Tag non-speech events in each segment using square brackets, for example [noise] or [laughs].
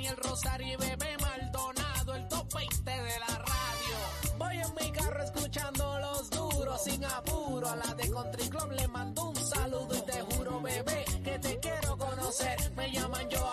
Aniel Rosario y Bebé Maldonado, el top 20 de la radio. Voy en mi carro escuchando los duros sin apuro. A la de Country Club le mando un saludo y te juro, bebé, que te quiero conocer. Me llaman yo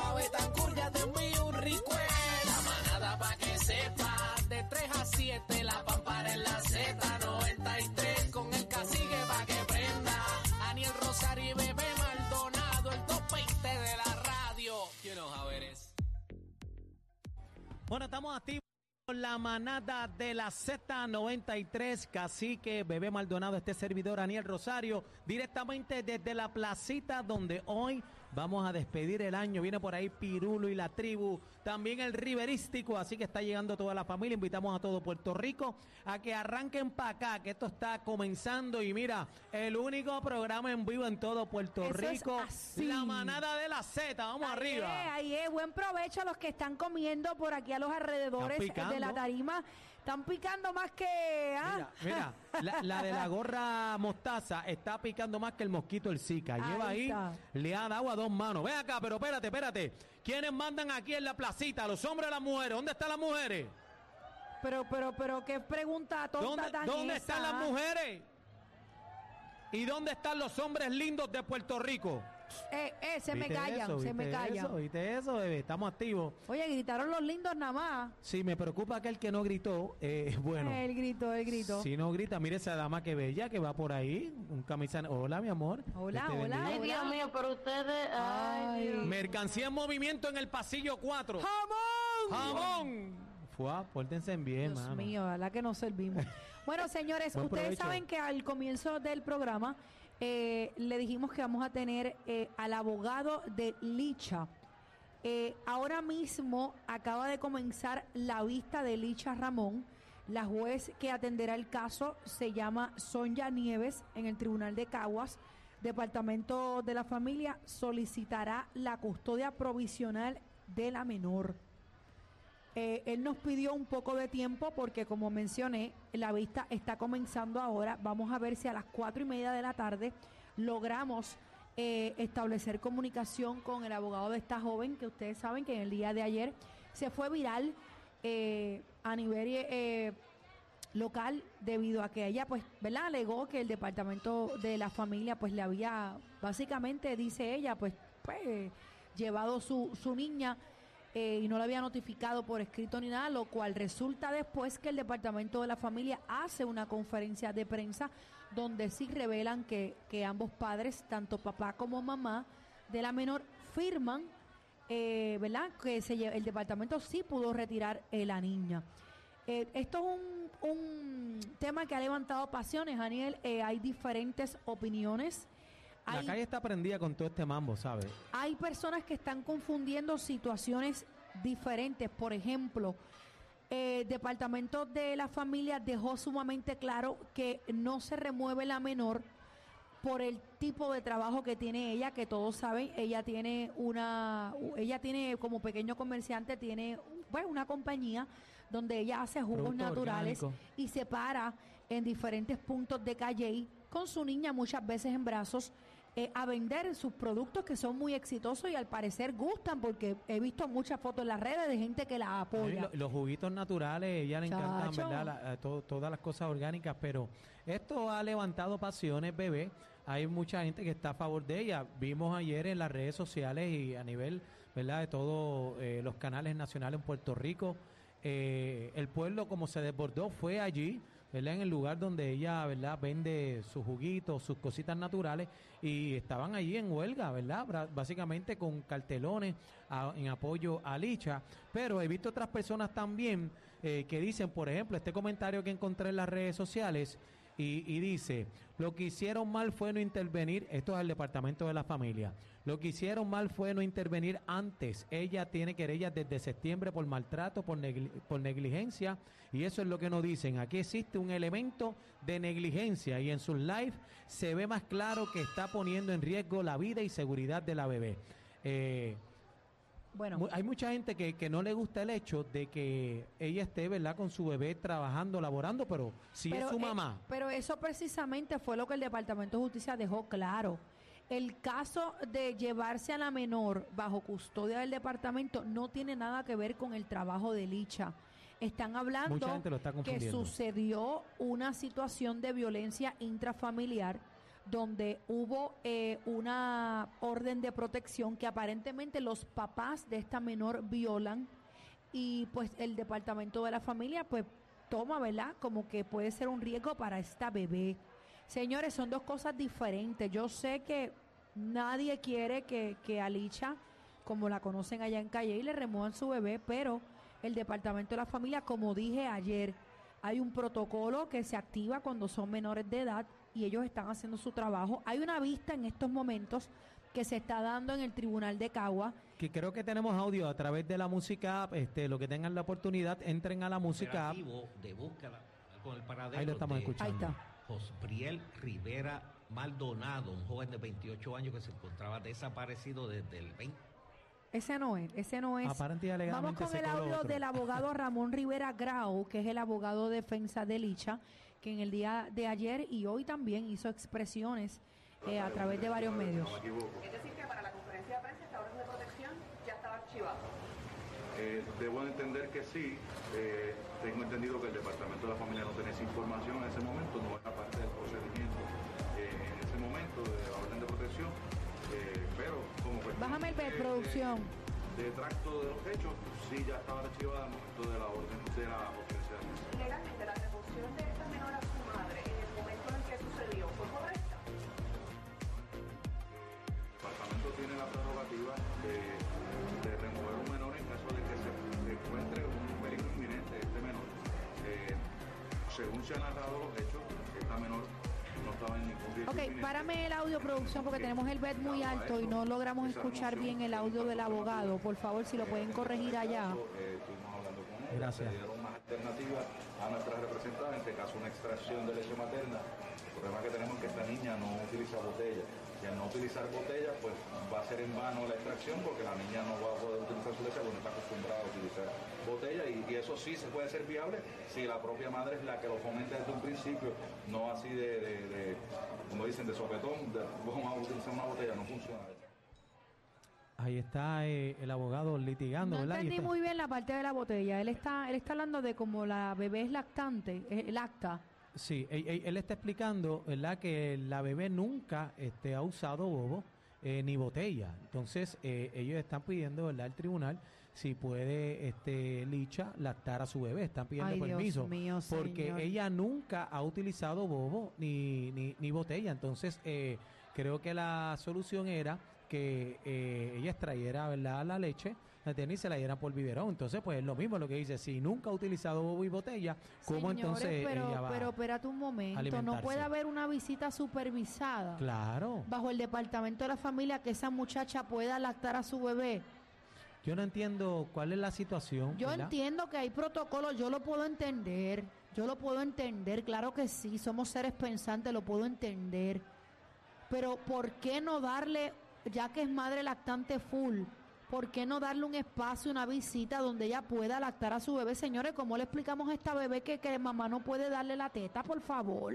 Bueno, estamos activos con la manada de la Z93, Cacique, Bebé Maldonado, este servidor Aniel Rosario, directamente desde la placita donde hoy vamos a despedir el año. Viene por ahí Pirulo y la tribu, también el Riverístico, así que está llegando toda la familia. Invitamos a todo Puerto Rico a que arranquen para acá, que esto está comenzando. Y mira, el único programa en vivo en todo Puerto Eso es Rico, la manada de la Z. Vamos Ahí arriba. es, ahí es. Buen provecho a los que están comiendo por aquí a los alrededores de la tarima. Están picando más que... ah. Mira, mira, la, la de la gorra mostaza está picando más que el mosquito el Zika. Lleva Ahí está. le ha dado a dos manos. Ve acá, pero espérate, espérate. ¿Quiénes mandan aquí en la placita? ¿Los hombres o las mujeres? ¿Dónde están las mujeres? Pero, pero, pero, qué pregunta tonta ¿Dónde, tan dónde esa? están las mujeres? ¿Y dónde están los hombres lindos de Puerto Rico? Eh, eh, se me ¿Viste callan, eso? se me ¿Viste callan. Eso? ¿Viste eso, bebé? Estamos activos. Oye, gritaron los lindos nada más. Sí, me preocupa aquel que no gritó. Eh, [laughs] bueno. El grito, el grito. Si no grita, mire esa dama que bella que va por ahí, un camisa. Hola, mi amor. Hola, hola. bendiga. Ay, Dios mío, pero ustedes. Ay, Ay. Dios. Mercancía en movimiento en el pasillo 4. ¡Jamón! ¡Jamón! Fua, pórtense en bien, Dios mano. mío, ojalá que nos servimos. [laughs] Bueno, señores, Buen ustedes provecho. saben que al comienzo del programa eh, le dijimos que vamos a tener eh, al abogado de Licha. Eh, ahora mismo acaba de comenzar la vista de Licha Ramón. La juez que atenderá el caso se llama Sonia Nieves en el Tribunal de Caguas. Departamento de la Familia solicitará la custodia provisional de la menor. Eh, él nos pidió un poco de tiempo porque, como mencioné, la vista está comenzando ahora. Vamos a ver si a las cuatro y media de la tarde logramos eh, establecer comunicación con el abogado de esta joven, que ustedes saben que en el día de ayer se fue viral eh, a nivel local debido a que ella, pues, ¿verdad? Alegó que el departamento de la familia, pues, le había, básicamente, dice ella, pues, pues llevado su, su niña eh, y no le había notificado por escrito ni nada, lo cual resulta después que el Departamento de la Familia hace una conferencia de prensa donde sí revelan que, que ambos padres, tanto papá como mamá de la menor, firman, eh, ¿verdad? Que se el departamento sí pudo retirar eh, la niña. Eh, esto es un, un tema que ha levantado pasiones, Daniel. Eh, hay diferentes opiniones. La Hay- calle está prendida con todo este mambo, ¿sabes? hay personas que están confundiendo situaciones diferentes. Por ejemplo, eh, Departamento de la Familia dejó sumamente claro que no se remueve la menor por el tipo de trabajo que tiene ella, que todos saben, ella tiene una, ella tiene como pequeño comerciante, tiene pues, una compañía donde ella hace jugos Producto naturales orgánico. y se para en diferentes puntos de calle con su niña muchas veces en brazos eh, a vender sus productos que son muy exitosos y al parecer gustan porque he visto muchas fotos en las redes de gente que la apoya. lo- los juguitos naturales, ella le encantan. ¿verdad? La- eh, to- todas las cosas orgánicas, pero esto ha levantado pasiones, bebé. Hay mucha gente que está a favor de ella. Vimos ayer en las redes sociales y a nivel, ¿verdad? De todos eh, los canales nacionales en Puerto Rico, eh, el pueblo como se desbordó fue allí, ¿verdad? En el lugar donde ella, ¿verdad? Vende sus juguitos, sus cositas naturales y estaban allí en huelga, ¿verdad? Básicamente con cartelones en apoyo a Licha. Pero he visto otras personas también eh, que dicen, por ejemplo, este comentario que encontré en las redes sociales y, y dice, lo que hicieron mal fue no intervenir, esto es el departamento de la familia, lo que hicieron mal fue no intervenir antes. Ella tiene querellas desde septiembre por maltrato, por, negli- por negligencia, y eso es lo que nos dicen. Aquí existe un elemento de negligencia y en sus live se ve más claro que está poniendo en riesgo la vida y seguridad de la bebé. Eh, bueno, Hay mucha gente que, que no le gusta el hecho de que ella esté, ¿verdad?, con su bebé trabajando, laborando, pero si es su eh, mamá. pero eso precisamente fue lo que el Departamento de Justicia dejó claro. el caso de llevarse a la menor bajo custodia del departamento no tiene nada que ver con el trabajo de Licha. Están hablando está que sucedió una situación de violencia intrafamiliar donde hubo eh, una orden de protección que aparentemente los papás de esta menor violan y pues el departamento de la familia pues toma, ¿verdad? Como que puede ser un riesgo para esta bebé. Señores, son dos cosas diferentes. Yo sé que nadie quiere que, que a Licha, como la conocen allá en Calle, le remuevan su bebé, pero el departamento de la familia, como dije ayer, hay un protocolo que se activa cuando son menores de edad y ellos están haciendo su trabajo. Hay una vista en estos momentos que se está dando en el Tribunal de Cagua. Que creo que tenemos audio a través de la música app. Este, lo que tengan la oportunidad, entren a la música app. operativo de búsqueda con el paradero Ahí lo estamos de escuchando. Ahí está. Josbriel Rivera Maldonado, un joven de 28 años que se encontraba desaparecido desde el 20. Ese no es, ese no es. Aparente y Vamos con el audio otro. del abogado [laughs] Ramón Rivera Grau, que es el abogado de defensa de Licha, que en el día de ayer y hoy también hizo expresiones eh, a través de varios medios. Es decir, que para la conferencia de prensa esta orden de protección ya estaba archivada. Eh, debo entender que sí. Eh, tengo entendido que el Departamento de la Familia no tenía esa información en ese momento, no era parte del procedimiento eh, en ese momento de la orden de protección. Bájame el producción. De, de tracto de los hechos, sí ya estaba archivada al momento de la orden de la potencia. Legalmente, la devolución de esta menor a su madre en el momento en que sucedió fue correcta. El departamento tiene la prerrogativa de, de remover un menor en caso de que se encuentre un peligro inminente de este menor. Eh, según se han narrado los hechos, esta menor Ok, párame el audio producción porque tenemos el bed muy alto y no logramos escuchar bien el audio del abogado. Por favor, si lo pueden corregir allá. Estuvimos hablando con él, Gracias. más alternativas a nuestras representadas, en este caso una extracción de leche materna. El problema que tenemos es que esta niña no utiliza botella. Y al no utilizar botella, pues va a ser en vano la extracción porque la niña no va a poder utilizar su leche porque no está acostumbrada a utilizar botella. Y, y eso sí se puede ser viable si la propia madre es la que lo fomenta desde un principio, no así de, de- de, como dicen, de sopetón, de, vamos a utilizar una botella, no funciona. Ahí está eh, el abogado litigando, No ¿verdad? Entendí muy bien la parte de la botella. Él está, él está hablando de como la bebé es lactante, eh, lacta. Sí, él, él- está explicando, ¿verdad? Que la bebé nunca este, ha usado bobo eh, ni botella. Entonces, eh, ellos están pidiendo, ¿verdad? Al tribunal si puede este, Licha lactar a su bebé. Están pidiendo Ay, permiso. mío, porque señor. ella nunca ha utilizado bobo ni, ni, ni botella. Entonces, eh, creo que la solución era que eh, ella extrayera, ¿verdad? La leche. La y se la diera por biberón. Entonces, pues es lo mismo lo que dice. Si nunca ha utilizado bobo y botella, ¿cómo Señores, entonces pero, ella va pero espérate un momento, no puede haber una visita supervisada Claro. bajo el departamento de la familia que esa muchacha pueda lactar a su bebé. Yo no entiendo cuál es la situación. Yo ¿verdad? entiendo que hay protocolos, yo lo puedo entender, yo lo puedo entender, claro que sí, somos seres pensantes, lo puedo entender. Pero ¿por qué no darle, ya que es madre lactante full, ¿por qué no darle un espacio, una visita donde ella pueda lactar a su bebé? Señores, ¿cómo le explicamos a esta bebé que, que mamá no puede darle la teta, por favor?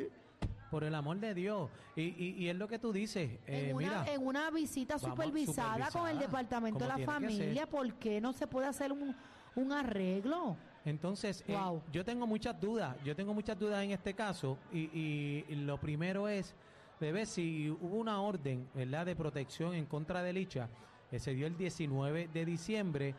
Por el amor de Dios. Y, y, y es lo que tú dices. eh, en, una, mira, en una visita supervisada, con el departamento de la familia, ¿por qué no se puede hacer un, un arreglo? entonces, eh, Wow. yo tengo muchas dudas. Yo tengo muchas dudas en este caso. Y, y- y lo primero es, bebé, si hubo una orden ¿verdad? de protección en contra de Licha, se dio el 19 de diciembre.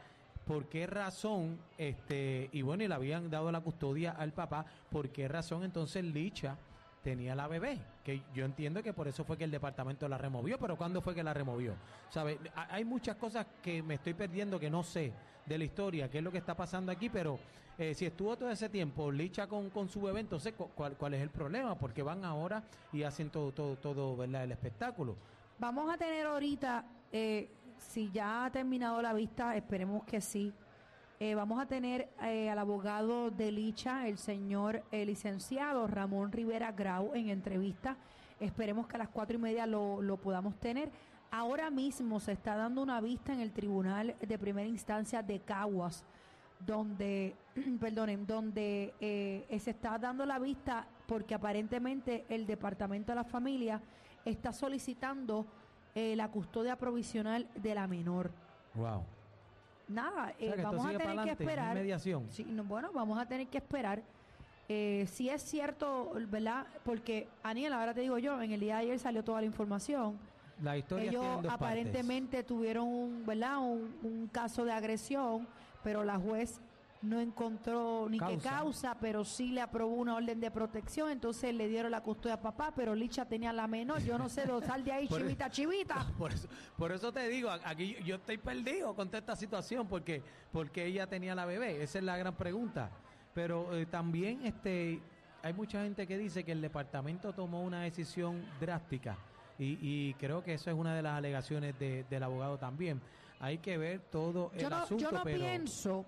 ¿Por qué razón? este Y bueno, y le habían dado la custodia al papá. ¿Por qué razón entonces Licha tenía la bebé? Que yo entiendo que por eso fue que el departamento la removió, pero ¿cuándo fue que la removió? ¿Sabe? Ha- Hay muchas cosas que me estoy perdiendo que no sé de la historia, qué es lo que está pasando aquí, pero eh, si estuvo todo ese tiempo Licha con, con su bebé, entonces cu- ¿cuál, cuál es el problema? Porque van ahora y hacen todo, todo, todo, ¿verdad? El espectáculo. Vamos a tener ahorita, eh, si ya ha terminado la vista, esperemos que sí. eh, vamos a tener eh, al abogado de Licha, el señor eh, licenciado Ramón Rivera Grau, en entrevista. Esperemos que a las cuatro y media lo, lo podamos tener. Ahora mismo se está dando una vista en el Tribunal de Primera Instancia de Caguas, donde, [clears throat] perdonen, donde se está dando la vista porque aparentemente el Departamento de la Familia está solicitando eh, la custodia provisional de la menor. Wow. Nada, O sea, eh, vamos a tener que esperar. mediación. Sí, no, bueno, vamos a tener que esperar. Eh, si es cierto, ¿verdad? Porque, Aniel, ahora te digo yo, en el día de ayer salió toda la información. La historia Ellos partes. aparentemente tuvieron un, ¿verdad? Un, un caso de agresión, pero la juez no encontró ni qué Causa. pero sí le aprobó una orden de protección, entonces le dieron la custodia a papá, pero Licha tenía la menor, yo no sé, sal de ahí, [laughs] Por- chivita, chivita. [laughs] Por eso, por eso te digo, aquí yo estoy perdido con toda esta situación porque porque ella tenía la bebé, esa es la gran pregunta. Pero eh, también este hay mucha gente que dice que el departamento tomó una decisión drástica y, y creo que eso es una de las alegaciones de- del abogado también. Hay que ver todo el Yo no, asunto, yo no pero pienso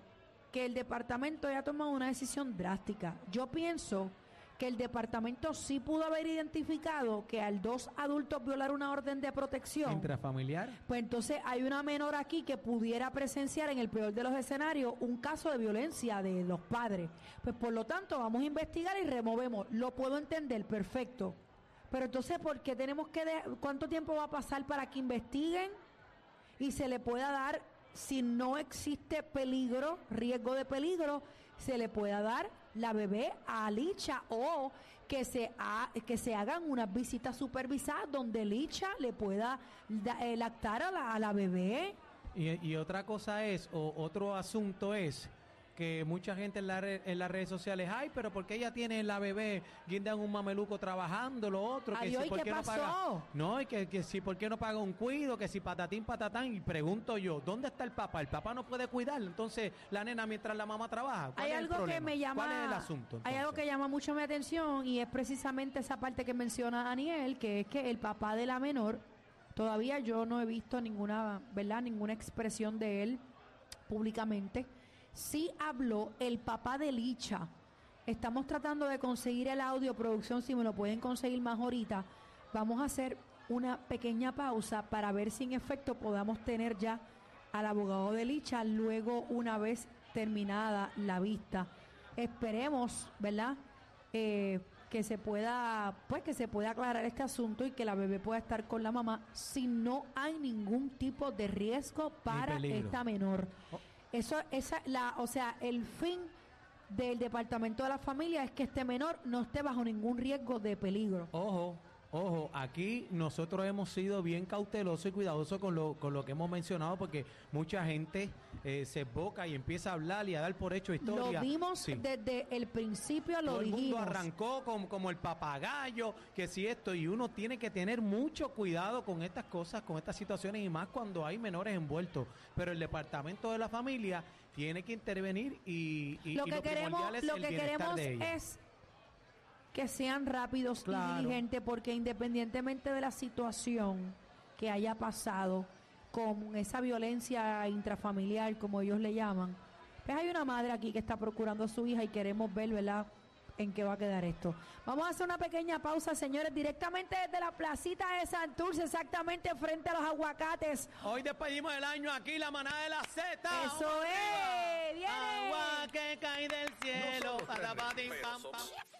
que el departamento haya tomado una decisión drástica. Yo pienso que el departamento sí pudo haber identificado que al dos adultos violar una orden de protección, intrafamiliar, pues entonces hay una menor aquí que pudiera presenciar en el peor de los escenarios un caso de violencia de los padres. Pues por lo tanto vamos a investigar y removemos. Lo puedo entender, perfecto. Pero entonces, ¿por qué tenemos que... de- ¿Cuánto tiempo va a pasar para que investiguen y se le pueda dar, si no existe peligro, riesgo de peligro, se le pueda dar la bebé a Licha o que se, ha- que se hagan unas visitas supervisadas donde Licha le pueda da- eh, lactar a la, a la bebé? Y otra cosa es, o otro asunto es que mucha gente en, la re- en las redes sociales, ay, pero porque ella tiene la bebé, guindan un mameluco trabajando, lo otro, que Adiós, si ¿y por qué qué no paga, no, y que, que si por qué no paga un cuido, que si patatín, patatán, y pregunto yo, ¿dónde está el papá? El papá no puede cuidar, entonces la nena mientras la mamá trabaja. ¿Cuál Hay es el algo que problema? me llama. ¿Cuál es el asunto? Hay algo que llama mucho mi atención y es precisamente esa parte que menciona Daniel, que es que el papá de la menor, todavía yo no he visto ninguna, ¿verdad? Ninguna expresión de él públicamente. Sí habló el papá de Licha. Estamos tratando de conseguir el audio, producción, si me lo pueden conseguir más ahorita. Vamos a hacer una pequeña pausa para ver si en efecto podamos tener ya al abogado de Licha luego una vez terminada la vista. Esperemos, ¿verdad? Eh, que se pueda, pues que se pueda aclarar este asunto y que la bebé pueda estar con la mamá si no hay ningún tipo de riesgo para esta menor. Oh. Eso, esa, la, o sea, el fin del departamento de la familia es que este menor no esté bajo ningún riesgo de peligro. Ojo, ojo, aquí nosotros hemos sido bien cautelosos y cuidadosos con lo, con lo que hemos mencionado porque mucha gente eh, se boca y empieza a hablar y a dar por hecho historia. Lo dimos Sí. desde el principio, lo Todo el mundo dijimos. arrancó como, como el papagayo, que si esto, y uno tiene que tener mucho cuidado con estas cosas, con estas situaciones, y más cuando hay menores envueltos. Pero el departamento de la familia tiene que intervenir y, y- lo y que queremos, primordial es lo que queremos es que sean rápidos Claro. y diligentes, porque independientemente de la situación que haya pasado con esa violencia intrafamiliar, como ellos le llaman, pues hay una madre aquí que está procurando a su hija y queremos ver, ¿verdad? en qué va a quedar esto. Vamos a hacer una pequeña pausa, señores, directamente desde la placita de Santurce, exactamente frente a los aguacates. Hoy despedimos el año aquí, la manada de la Z. Eso es, viene. Agua que cae del cielo. Somos- pam.